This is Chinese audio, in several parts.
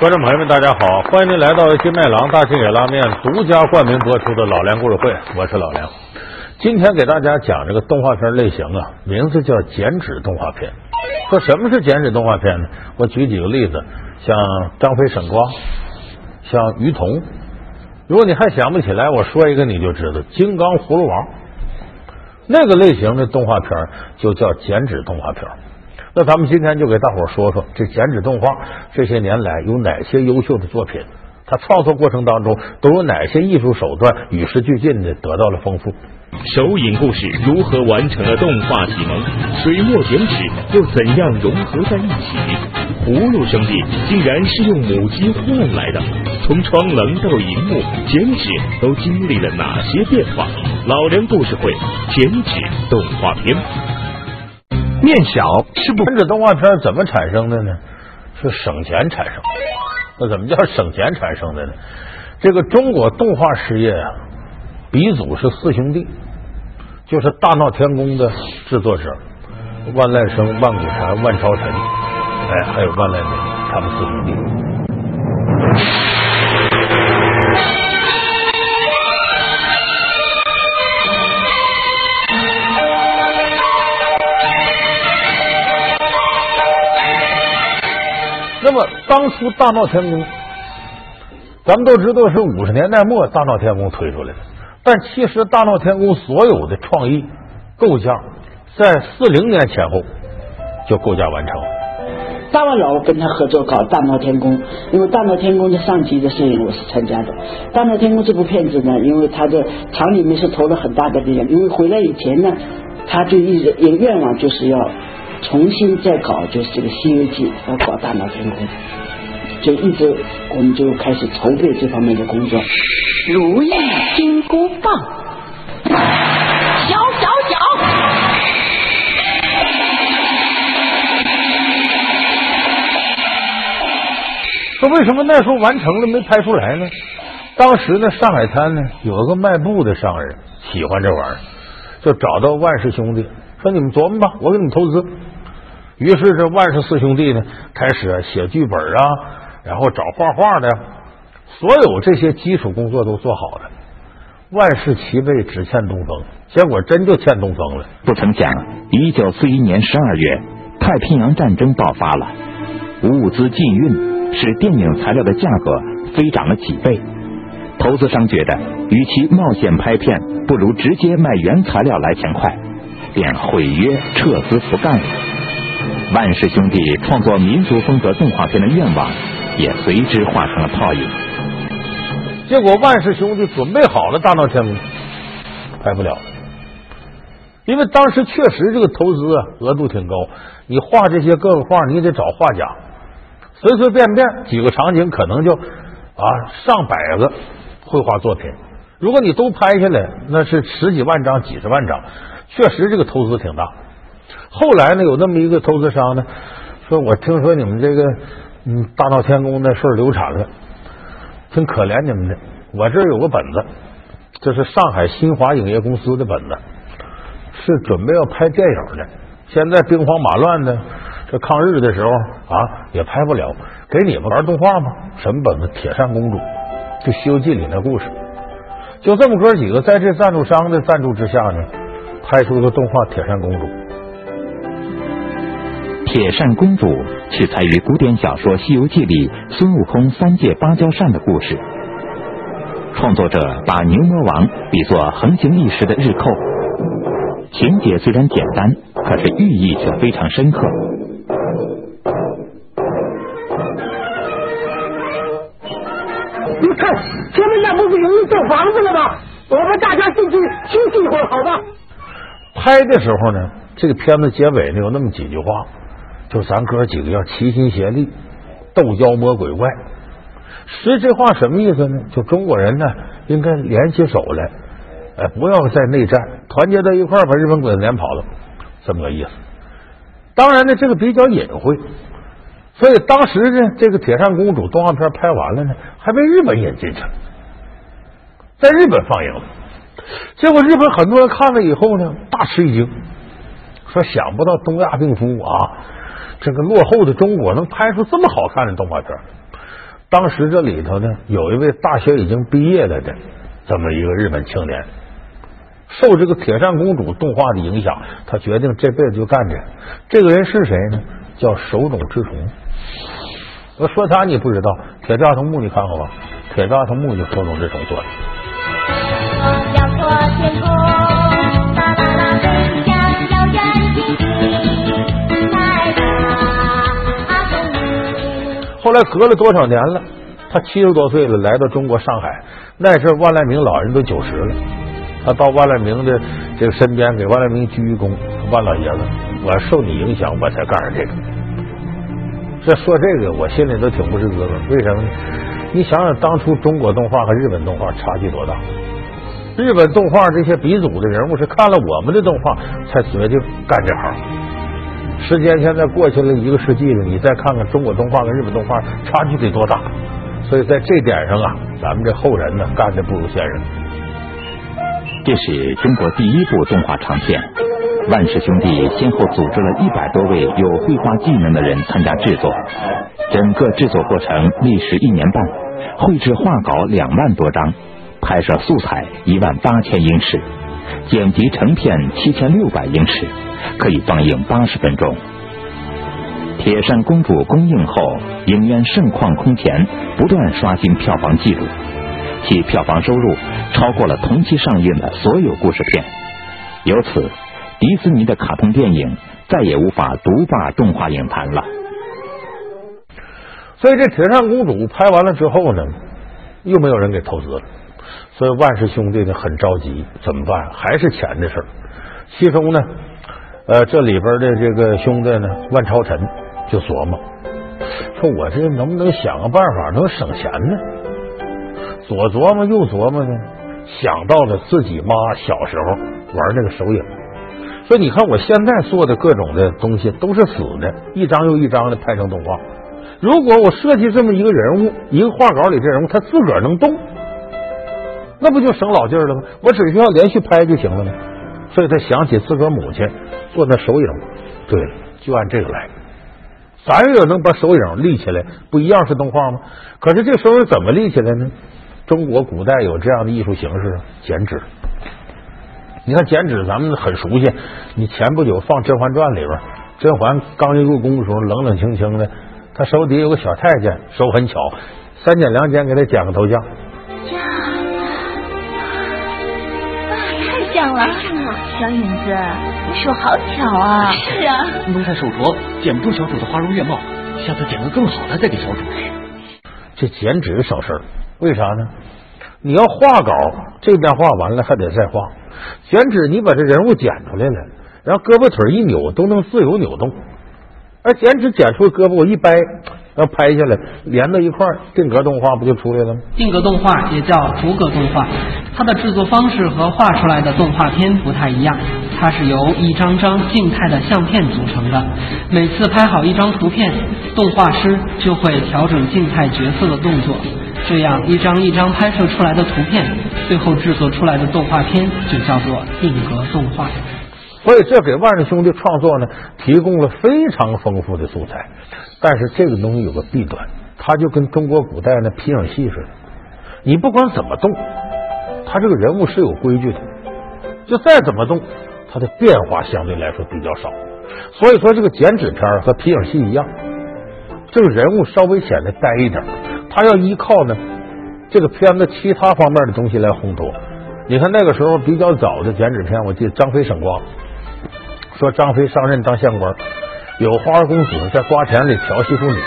观众朋友们，大家好！欢迎您来到金麦郎大金野拉面独家冠名播出的《老梁故事会》，我是老梁。今天给大家讲这个动画片类型啊，名字叫剪纸动画片。说什么是剪纸动画片呢？我举几个例子，像张飞、沈光，像于彤。如果你还想不起来，我说一个你就知道，《金刚葫芦娃》那个类型的动画片就叫剪纸动画片。那咱们今天就给大伙说说这剪纸动画这些年来有哪些优秀的作品？它创作过程当中都有哪些艺术手段与时俱进的得到了丰富？手影故事如何完成了动画启蒙？水墨剪纸又怎样融合在一起？葫芦兄弟竟然是用母鸡换来的。从窗棱到荧幕，剪纸都经历了哪些变化？老梁故事会剪纸动画片。面小是不？剪纸动画片怎么产生的呢？是省钱产生。那怎么叫省钱产生的呢？这个中国动画事业啊，鼻祖是四兄弟，就是大闹天宫的制作者万籁生、万古禅、万超臣，哎，还有万籁鸣，他们四兄弟。当初大闹天宫，咱们都知道是五十年代末大闹天宫推出来的，但其实大闹天宫所有的创意构架在四零年前后就构架完成。大万老跟他合作搞大闹天宫，因为大闹天宫的上集的摄影我是参加的。大闹天宫这部片子呢，因为他的厂里面是投了很大的力量，因为回来以前呢，他就一直有愿望就是要。重新再搞就是这个《西游记》，要搞大闹天宫，就一直我们就开始筹备这方面的工作。如意金箍棒，小小小。说为什么那时候完成了没拍出来呢？当时呢，上海滩呢有一个卖布的商人喜欢这玩意儿，就找到万氏兄弟说：“你们琢磨吧，我给你们投资。”于是这万氏四兄弟呢，开始写剧本啊，然后找画画的，所有这些基础工作都做好了。万事齐备，只欠东风。结果真就欠东风了。不曾想，一九四一年十二月，太平洋战争爆发了，物资禁运，使电影材料的价格飞涨了几倍。投资商觉得，与其冒险拍片，不如直接卖原材料来钱快，便毁约撤资不干了。万氏兄弟创作民族风格动画片的愿望也随之化成了泡影。结果万氏兄弟准备好了大闹天宫，拍不了，因为当时确实这个投资啊额度挺高，你画这些各个画，你得找画家，随随便便几个场景可能就啊上百个绘画作品，如果你都拍下来，那是十几万张、几十万张，确实这个投资挺大。后来呢，有那么一个投资商呢，说我听说你们这个嗯大闹天宫的事流产了，挺可怜你们的。我这儿有个本子，这是上海新华影业公司的本子，是准备要拍电影的。现在兵荒马乱的，这抗日的时候啊也拍不了，给你们玩动画吗？什么本子？铁扇公主，就《西游记》里那故事。就这么哥几个在这赞助商的赞助之下呢，拍出个动画《铁扇公主》。铁扇公主取材于古典小说《西游记》里孙悟空三借芭蕉扇的故事。创作者把牛魔王比作横行一时的日寇，情节虽然简单，可是寓意却非常深刻。你看，前面那不是容易造房子了吗？我们大家进去休息一会儿，好吧？拍的时候呢，这个片子结尾呢有那么几句话。就咱哥几个要齐心协力斗妖魔鬼怪，实这话什么意思呢？就中国人呢应该联起手来，哎，不要再内战，团结在一块把日本鬼子撵跑了，这么个意思。当然呢，这个比较隐晦，所以当时呢，这个铁扇公主动画片拍完了呢，还被日本引进去了，在日本放映了。结果日本很多人看了以后呢，大吃一惊，说想不到东亚病夫啊。这个落后的中国能拍出这么好看的动画片，当时这里头呢，有一位大学已经毕业了的这么一个日本青年，受这个铁扇公主动画的影响，他决定这辈子就干这。这个人是谁呢？叫手冢治虫。我说他你不知道，《铁臂阿童木》你看过吧？《铁臂阿童木》就手冢治虫做的。后来隔了多少年了？他七十多岁了，来到中国上海。那阵万籁鸣老人都九十了，他到万籁鸣的这个身边给万籁鸣鞠一躬。万老爷子，我受你影响，我才干上这个。这说这个，我心里都挺不是滋味。为什么呢？你想想，当初中国动画和日本动画差距多大？日本动画这些鼻祖的人物是看了我们的动画才决定干这行。时间现在过去了一个世纪了，你再看看中国动画跟日本动画差距得多大？所以在这点上啊，咱们这后人呢干的不如先人。这是中国第一部动画长片，万氏兄弟先后组织了一百多位有绘画技能的人参加制作，整个制作过程历时一年半，绘制画稿两万多张，拍摄素材一万八千英尺，剪辑成片七千六百英尺，可以放映八十分钟。《铁扇公主》公映后，影院盛况空前，不断刷新票房纪录，其票房收入超过了同期上映的所有故事片。由此，迪士尼的卡通电影再也无法独霸动画影坛了。所以这《铁扇公主》拍完了之后呢，又没有人给投资了，所以万氏兄弟呢很着急，怎么办？还是钱的事儿。其中呢，呃，这里边的这个兄弟呢，万朝臣就琢磨，说我这能不能想个办法能省钱呢？左琢磨右琢磨呢，想到了自己妈小时候玩那个手影，说你看我现在做的各种的东西都是死的，一张又一张的拍成动画。如果我设计这么一个人物，一个画稿里这人物他自个儿能动，那不就省老劲儿了吗？我只需要连续拍就行了吗？所以他想起自个儿母亲做那手影，对了，就按这个来。咱也能把手影立起来，不一样是动画吗？可是这手影怎么立起来呢？中国古代有这样的艺术形式，剪纸。你看剪纸，咱们很熟悉。你前不久放《甄嬛传》里边，甄嬛刚一入宫的时候，冷冷清清的，她手底下有个小太监，手很巧，三剪两剪给她剪个头像。太像了，小影子，你手好巧啊！是啊，奴才手拙，剪不出小主的花容月貌，下次剪个更好的再给小主。这剪纸省事儿，为啥呢？你要画稿，这边画完了还得再画；剪纸，你把这人物剪出来了，然后胳膊腿一扭都能自由扭动。而剪纸剪出胳膊，我一掰，要拍下来连到一块儿，定格动画不就出来了吗？定格动画也叫逐格动画，它的制作方式和画出来的动画片不太一样，它是由一张张静态的相片组成的。每次拍好一张图片，动画师就会调整静态角色的动作，这样一张一张拍摄出来的图片，最后制作出来的动画片就叫做定格动画。所以这给万氏兄弟创作呢提供了非常丰富的素材，但是这个东西有个弊端，它就跟中国古代那皮影戏似的，你不管怎么动，它这个人物是有规矩的，就再怎么动，它的变化相对来说比较少。所以说这个剪纸片和皮影戏一样，这个人物稍微显得呆一点，他要依靠呢这个片子其他方面的东西来烘托。你看那个时候比较早的剪纸片，我记得张飞省光。说张飞上任当县官，有花花公子在瓜田里调戏妇女。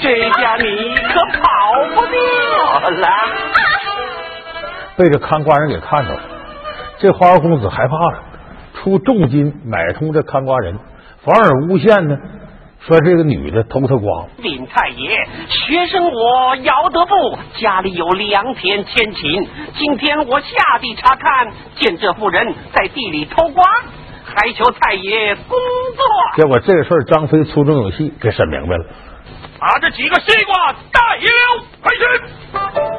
这下你可跑不掉了。被这看瓜人给看着了，这花花公子害怕了，出重金买通这看瓜人，反而诬陷呢，说这个女的偷他光。禀太爷，学生我姚德富家里有良田千顷，今天我下地查看，见这妇人在地里偷瓜，还求太爷工作。结果这事儿张飞粗中有细，给审明白了。把这几个西瓜带了回去。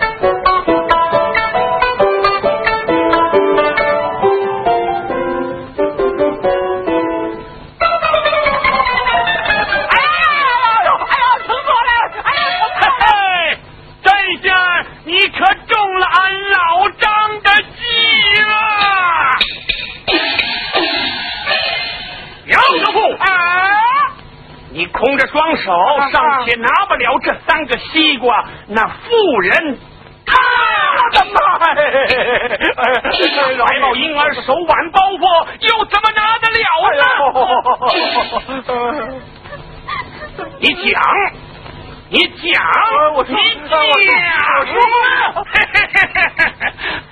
着双手尚且拿不了这三个西瓜，那妇人。他！的妈呀！白毛婴儿手挽包袱，又怎么拿得了呢？你讲，你讲，你讲！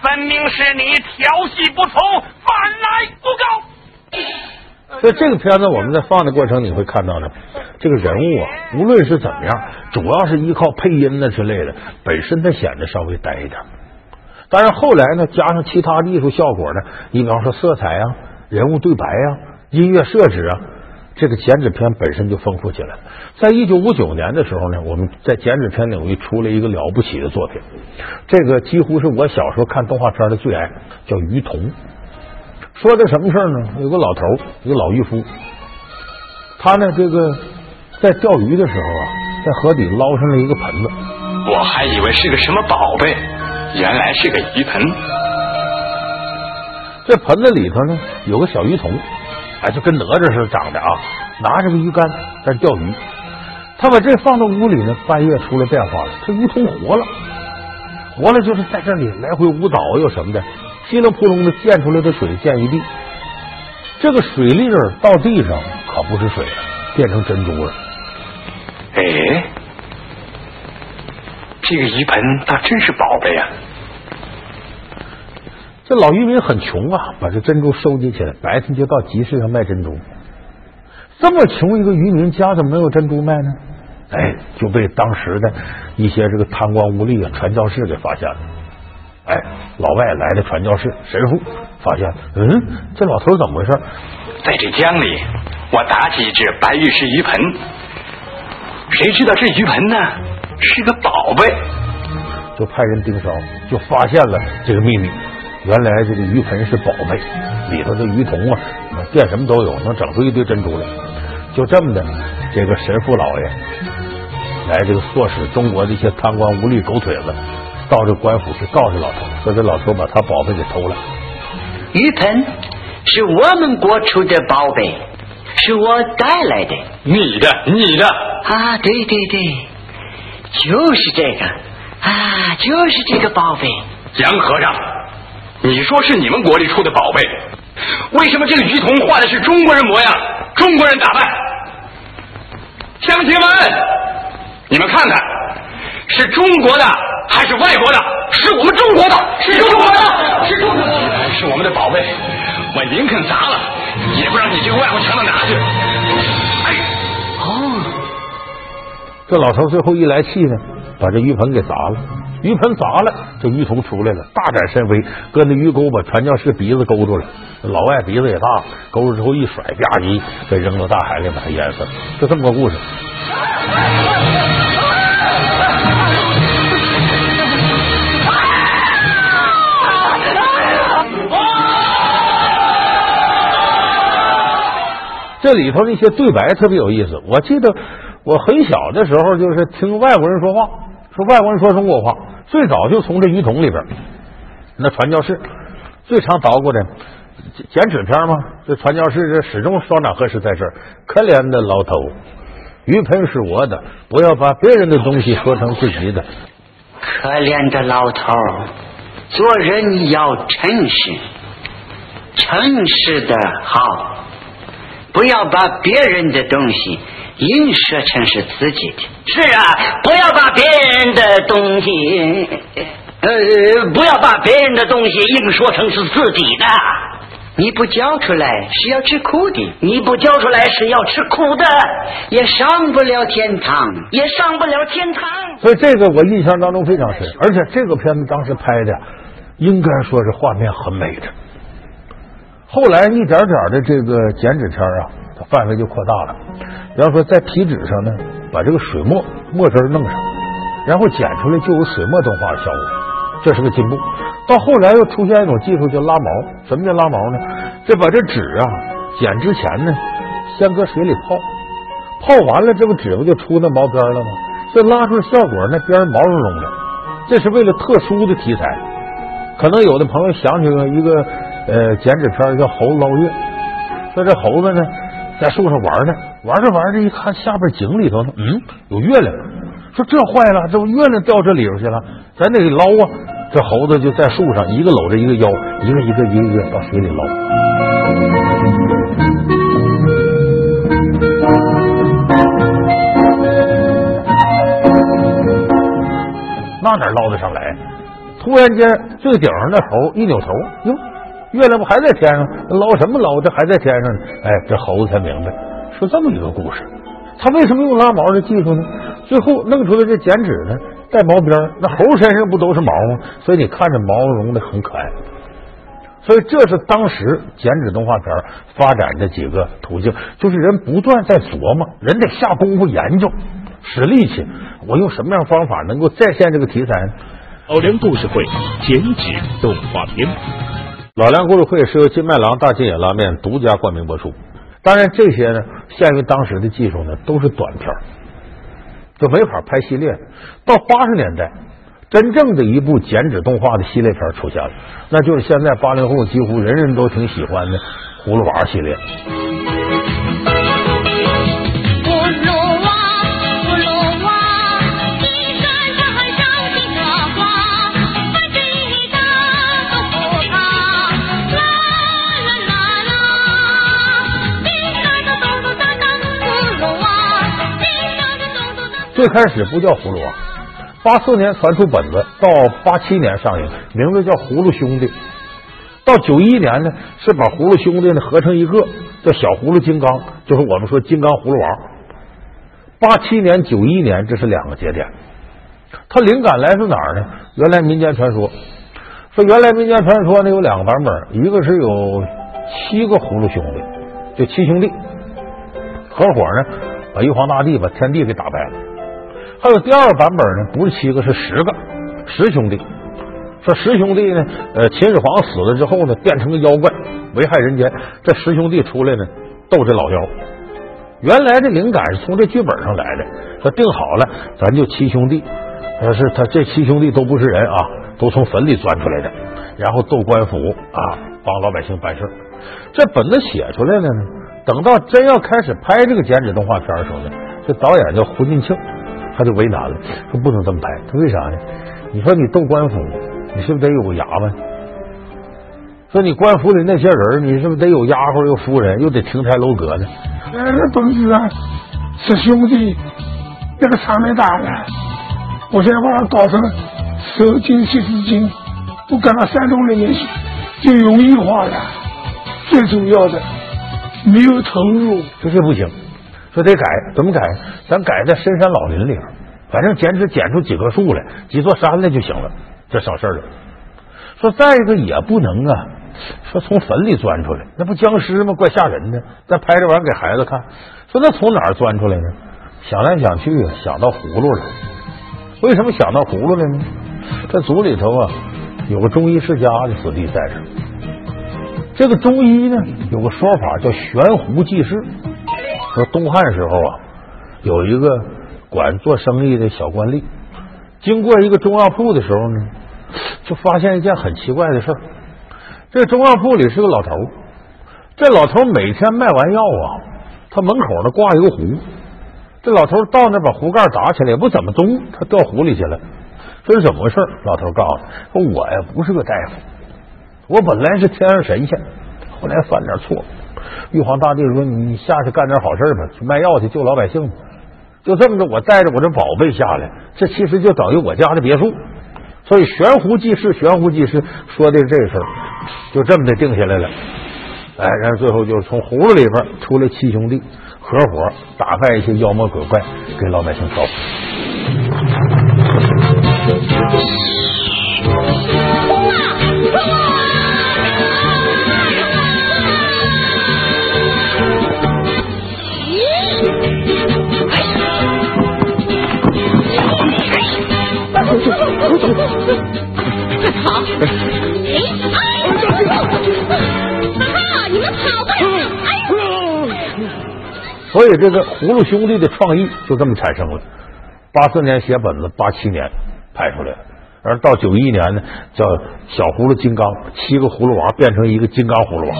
分明是你调戏不从，反来诬告。所以这个片子我们在放的过程，你会看到呢，这个人物啊，无论是怎么样，主要是依靠配音呢之类的，本身它显得稍微呆一点。但是后来呢，加上其他的艺术效果呢，你比方说色彩啊、人物对白啊、音乐设置啊，这个剪纸片本身就丰富起来了。在一九五九年的时候呢，我们在剪纸片领域出了一个了不起的作品，这个几乎是我小时候看动画片的最爱，叫《鱼童》。说的什么事儿呢？有个老头，一个老渔夫，他呢这个在钓鱼的时候啊，在河底捞上了一个盆子。我还以为是个什么宝贝，原来是个鱼盆。这盆子里头呢有个小鱼童，哎，就跟哪吒似的长的啊，拿着个鱼竿在钓鱼。他把这放到屋里呢，半夜出来变化了，这鱼童活了，活了就是在这里来回舞蹈又什么的，稀里扑隆的溅出来的水溅一地。这个水粒儿到地上可不是水了，变成珍珠了。哎，这个鱼盆倒真是宝贝啊！这老渔民很穷啊，把这珍珠收集起来，白天就到集市上卖珍珠。这么穷一个渔民家，怎么没有珍珠卖呢？哎，就被当时的一些这个贪官污吏啊、传教士给发现了。哎，老外来的传教士、神父发现，嗯，这老头怎么回事？在这江里，我打起一只白玉石鱼盆，谁知道这鱼盆呢是个宝贝，就派人盯梢，就发现了这个秘密。原来这个鱼盆是宝贝，里头的鱼童啊，变什么都有，能整出一堆珍珠来。就这么的，这个神父老爷来这个唆使中国的一些贪官污吏、狗腿子，到这官府去告这老头，说这老头把他宝贝给偷了。鱼盆是我们国出的宝贝，是我带来的。你的，你的啊，对对对，就是这个啊，就是这个宝贝。杨和尚，你说是你们国里出的宝贝，为什么这个鱼童画的是中国人模样，中国人打扮？乡亲们，你们看看，是中国的还是外国的？是我们中国的，是中国的，是中国的。既然是我们的宝贝，我宁肯砸了，也不让你这个外国强到哪去。哎，哦，这老头最后一来气呢，把这鱼盆给砸了。鱼盆砸了，这鱼童出来了，大展身威，搁那鱼钩把传教士鼻子勾住了。老外鼻子也大，勾住之后一甩，吧唧，给扔到大海里，把他淹死了。就这么个故事。这里头那些对白特别有意思。我记得我很小的时候，就是听外国人说话，说外国人说中国话，最早就从这鱼桶里边。那传教士最常捣鼓的剪纸片嘛，这传教士这始终双掌合十在这。可怜的老头，鱼盆是我的，不要把别人的东西说成自己的。可怜的老头，做人要诚实，诚实的好，不要把别人的东西硬说成是自己的。是啊，不要把别人的东西，呃，不要把别人的东西硬说成是自己的。你不交出来是要吃苦的，你不交出来是要吃苦的，也上不了天堂，也上不了天堂。所以这个我印象当中非常深，而且这个片子当时拍的应该说是画面很美的。后来一点点的这个剪纸片啊，它范围就扩大了。比方说在皮纸上呢，把这个水墨墨汁弄上，然后剪出来就有水墨动画的效果，这是个进步。到后来又出现一种技术叫拉毛，什么叫拉毛呢？这把这纸啊剪之前呢，先搁水里泡，泡完了这不纸不就出那毛边了吗？这拉出来效果那边毛茸茸的，这是为了特殊的题材。可能有的朋友想起了一个呃剪纸片叫《猴子捞月》，说这猴子呢在树上玩呢，玩着玩着一看下边井里头呢，嗯，有月亮，说这坏了，这不月亮掉这里头去了，咱得捞啊！这猴子就在树上一个搂着一个腰，一个一个一个一个到水里捞。那哪捞得上来？突然间，最顶上那猴一扭头，哟，月亮不还在天上？捞什么捞？这还在天上呢？哎，这猴子才明白，说这么一个故事。他为什么用拉毛的技术呢？最后弄出来这剪纸呢，带毛边那猴身上不都是毛吗？所以你看着毛茸的很可爱。所以这是当时剪纸动画片发展的几个途径，就是人不断在琢磨，人得下功夫研究，使力气，我用什么样方法能够再现这个题材呢？老梁故事会剪纸动画片。老梁故事会是由金麦郎大金野拉面独家冠名播出。当然，这些呢，限于当时的技术呢，都是短片儿，就没法拍系列。到八十年代，真正的一部剪纸动画的系列片出现了，那就是现在八零后几乎人人都挺喜欢的《葫芦娃》系列。最开始不叫葫芦娃，八四年传出本子，到八七年上映，名字叫《葫芦兄弟》。到九一年呢，是把葫芦兄弟呢合成一个，叫小葫芦金刚，就是我们说金刚葫芦娃。八七年、九一年，这是两个节点。它灵感来自哪儿呢？原来民间传说说，原来民间传说呢有两个版本，一个是有七个葫芦兄弟，就七兄弟合伙呢把玉皇大帝把天地给打败了。还有第二个版本呢，不是七个，是十个十兄弟。说十兄弟呢，呃，秦始皇死了之后呢，变成个妖怪，危害人间。这十兄弟出来呢，斗这老妖。原来的灵感是从这剧本上来的，说定好了，咱就七兄弟。他是他这七兄弟都不是人啊，都从坟里钻出来的，然后斗官府啊，帮老百姓办事。这本子写出来了呢，等到真要开始拍这个剪纸动画片的时候呢，这导演叫胡金庆，他就为难了，说不能这么拍。他为啥呢？你说你斗官府，你是不是得有个衙门？说你官府里那些人，你是不是得有丫鬟、有夫人，又得亭台楼阁的？呃，那本子啊，是兄弟，那个场面大了，我现在把它搞成手筋、十字筋，我赶到山东里面去，就容易化了。最主要的，没有投入，这这不行，说得改，怎么改？咱改在深山老林里边，反正剪纸剪出几棵树来，几座山来就行了，这省事了。说再一个也不能啊，说从坟里钻出来，那不僵尸吗？怪吓人的。再拍这玩意给孩子看，说那从哪儿钻出来呢？想来想去，想到葫芦了。为什么想到葫芦了呢？这组里头啊，有个中医世家的子弟在这儿。这个中医呢，有个说法叫悬壶济世。说东汉时候啊，有一个管做生意的小官吏，经过一个中药铺的时候呢，就发现一件很奇怪的事儿。这中药铺里是个老头，这老头每天卖完药啊，他门口呢挂一个壶。这老头到那把壶盖打起来，也不怎么动，他掉壶里去了。这是怎么回事？老头告诉他说：“我呀不是个大夫，我本来是天上神仙，后来犯点错。玉皇大帝说：‘你下去干点好事吧，去卖药去救老百姓。’就这么着，我带着我这宝贝下来，这其实就等于我家的别墅。所以悬壶济世，悬壶济世说的是这事儿，就这么的定下来了。哎，然后最后就从葫芦里边出来七兄弟，合伙打败一些妖魔鬼怪，给老百姓招福。好，哎，哎，哈哈，你们跑过来！哎，所以这个葫芦兄弟的创意就这么产生了。八四年写本子，八七年拍出来，而到九一年呢，叫小葫芦金刚，七个葫芦娃变成一个金刚葫芦娃。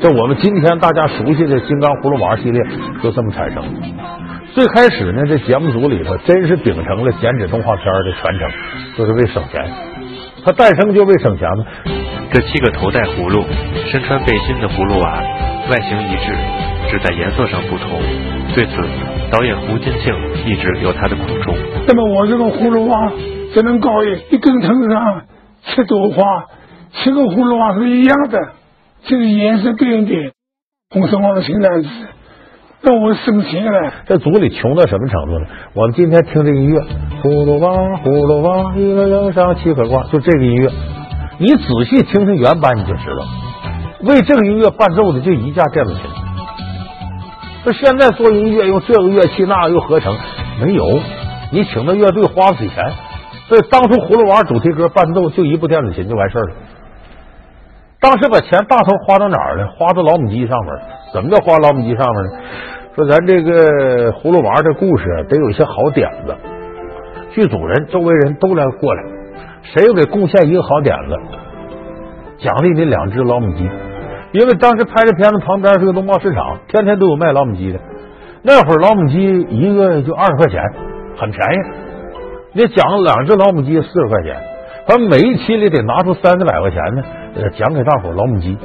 这我们今天大家熟悉的金刚葫芦娃系列就这么产生的。最开始呢，这节目组里头真是秉承了剪纸动画片的传承，就是为省钱。它诞生就为省钱嘛。这七个头戴葫芦、身穿背心的葫芦娃，外形一致，只在颜色上不同。对此，导演胡金庆一直有他的苦衷。那么我这个葫芦娃只能搞一一根藤上七朵花，七个葫芦娃是一样的，这个颜色变一点，红色黄青蓝紫，那我省钱了。这组里穷到什么程度呢？我们今天听这音乐，葫芦娃，葫芦娃，一个人上七颗瓜，就这个音乐，你仔细听听原版你就知道，为这个音乐伴奏的就一架电子琴。这现在做音乐用这个乐器那个又合成，没有，你请的乐队花不起钱。所以当初葫芦娃主题歌伴奏就一部电子琴就完事儿了。当时把钱大头花到哪儿了？花到老母鸡上面。怎么叫花老母鸡上面呢？说咱这个葫芦娃这故事啊，得有一些好点子。剧组人、周围人都来过来，谁又给贡献一个好点子，奖励你两只老母鸡。因为当时拍这片子旁边是个农贸市场，天天都有卖老母鸡的。那会儿老母鸡一个就二十块钱，很便宜。你奖两只老母鸡四十块钱，他每一期里得拿出三四百块钱呢，呃，奖给大伙儿老母鸡。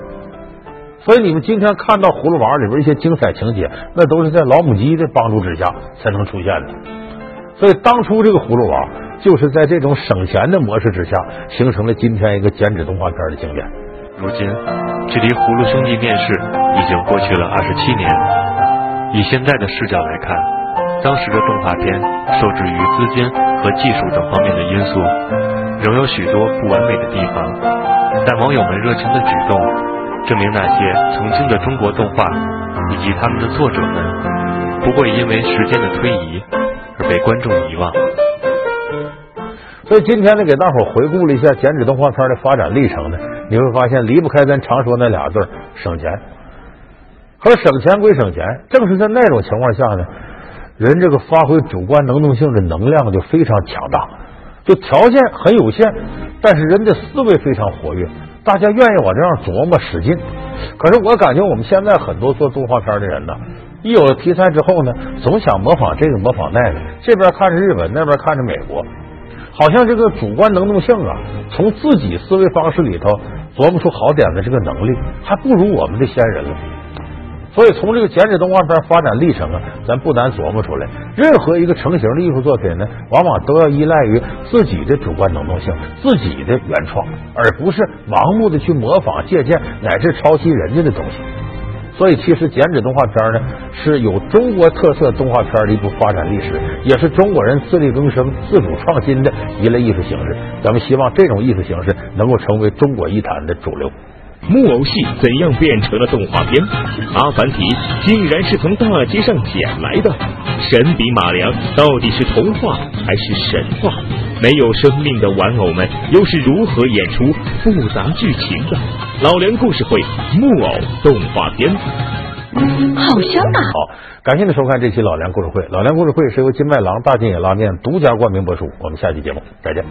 所以你们今天看到《葫芦娃》里边一些精彩情节，那都是在老母鸡的帮助之下才能出现的。所以当初这个葫芦娃就是在这种省钱的模式之下，形成了今天一个剪纸动画片的经典。如今，距离《葫芦兄弟》面世已经过去了二十七年。以现在的视角来看，当时的动画片受制于资金和技术等方面的因素，仍有许多不完美的地方。但网友们热情的举动，证明那些曾经的中国动画以及他们的作者们，不会因为时间的推移而被观众遗忘。所以今天呢，给大伙回顾了一下剪纸动画片的发展历程呢，你会发现离不开咱常说那俩字儿省钱。可是省钱归省钱，正是在那种情况下呢，人这个发挥主观能动性的能量就非常强大，就条件很有限，但是人的思维非常活跃，大家愿意往这样琢磨使劲。可是我感觉我们现在很多做动画片的人呢，一有了题材之后呢，总想模仿这个模仿那个，这边看着日本，那边看着美国，好像这个主观能动性啊，从自己思维方式里头琢磨出好点子这个能力，还不如我们的先人了。所以从这个剪纸动画片发展历程啊，咱不难琢磨出来，任何一个成型的艺术作品呢，往往都要依赖于自己的主观能动性、自己的原创，而不是盲目的去模仿、借鉴乃至抄袭人家的东西。所以，其实剪纸动画片呢，是有中国特色动画片的一部发展历史，也是中国人自力更生、自主创新的一类艺术形式。咱们希望这种艺术形式能够成为中国艺坛的主流。木偶戏怎样变成了动画片？阿凡提竟然是从大街上捡来的。神笔马良到底是童话还是神话？没有生命的玩偶们又是如何演出复杂剧情的？老梁故事会木偶动画片。好香啊！好，感谢您收看这期老梁故事会。老梁故事会是由金麦郎大金野拉面独家冠名播出。我们下期节目再见。